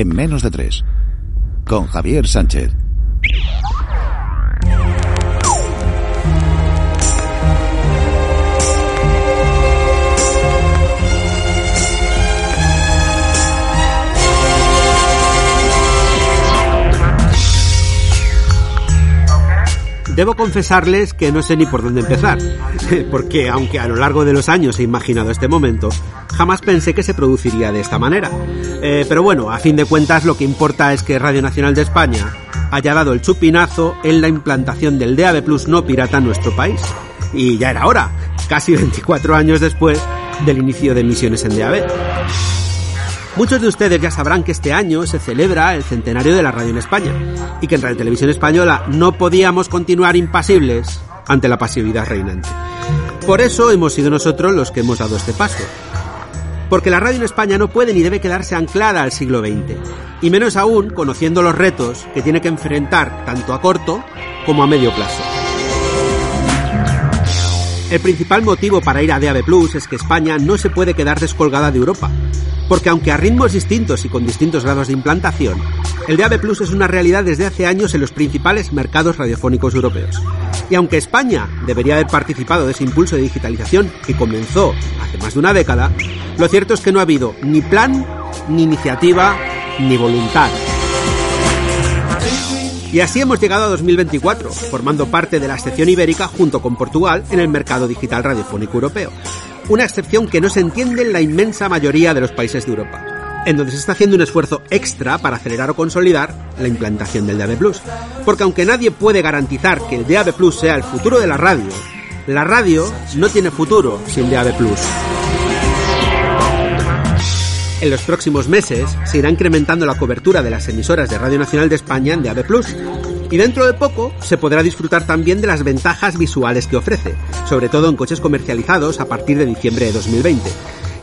en menos de tres. Con Javier Sánchez. Debo confesarles que no sé ni por dónde empezar, porque aunque a lo largo de los años he imaginado este momento, jamás pensé que se produciría de esta manera. Eh, pero bueno, a fin de cuentas lo que importa es que Radio Nacional de España haya dado el chupinazo en la implantación del DAB Plus no pirata en nuestro país. Y ya era hora, casi 24 años después del inicio de emisiones en DAB. Muchos de ustedes ya sabrán que este año se celebra el centenario de la radio en España y que en Radio Televisión Española no podíamos continuar impasibles ante la pasividad reinante. Por eso hemos sido nosotros los que hemos dado este paso. Porque la radio en España no puede ni debe quedarse anclada al siglo XX, y menos aún conociendo los retos que tiene que enfrentar tanto a corto como a medio plazo. El principal motivo para ir a DAB Plus es que España no se puede quedar descolgada de Europa, porque aunque a ritmos distintos y con distintos grados de implantación, el DAB Plus es una realidad desde hace años en los principales mercados radiofónicos europeos. Y aunque España debería haber participado de ese impulso de digitalización que comenzó hace más de una década, lo cierto es que no ha habido ni plan, ni iniciativa, ni voluntad. Y así hemos llegado a 2024, formando parte de la excepción ibérica junto con Portugal en el mercado digital radiofónico europeo una excepción que no se entiende en la inmensa mayoría de los países de Europa, en donde se está haciendo un esfuerzo extra para acelerar o consolidar la implantación del DAB+. Porque aunque nadie puede garantizar que el DAB+, sea el futuro de la radio, la radio no tiene futuro sin DAB+. En los próximos meses se irá incrementando la cobertura de las emisoras de Radio Nacional de España en DAB+, y dentro de poco se podrá disfrutar también de las ventajas visuales que ofrece, sobre todo en coches comercializados a partir de diciembre de 2020.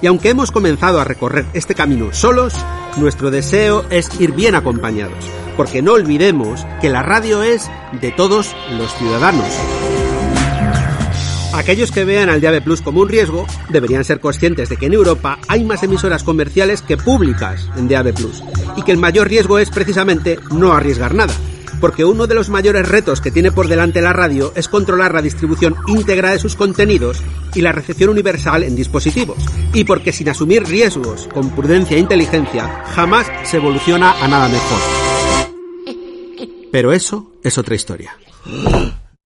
Y aunque hemos comenzado a recorrer este camino solos, nuestro deseo es ir bien acompañados, porque no olvidemos que la radio es de todos los ciudadanos. Aquellos que vean al DAB Plus como un riesgo deberían ser conscientes de que en Europa hay más emisoras comerciales que públicas en DAB Plus y que el mayor riesgo es precisamente no arriesgar nada porque uno de los mayores retos que tiene por delante la radio es controlar la distribución íntegra de sus contenidos y la recepción universal en dispositivos, y porque sin asumir riesgos con prudencia e inteligencia jamás se evoluciona a nada mejor. Pero eso es otra historia.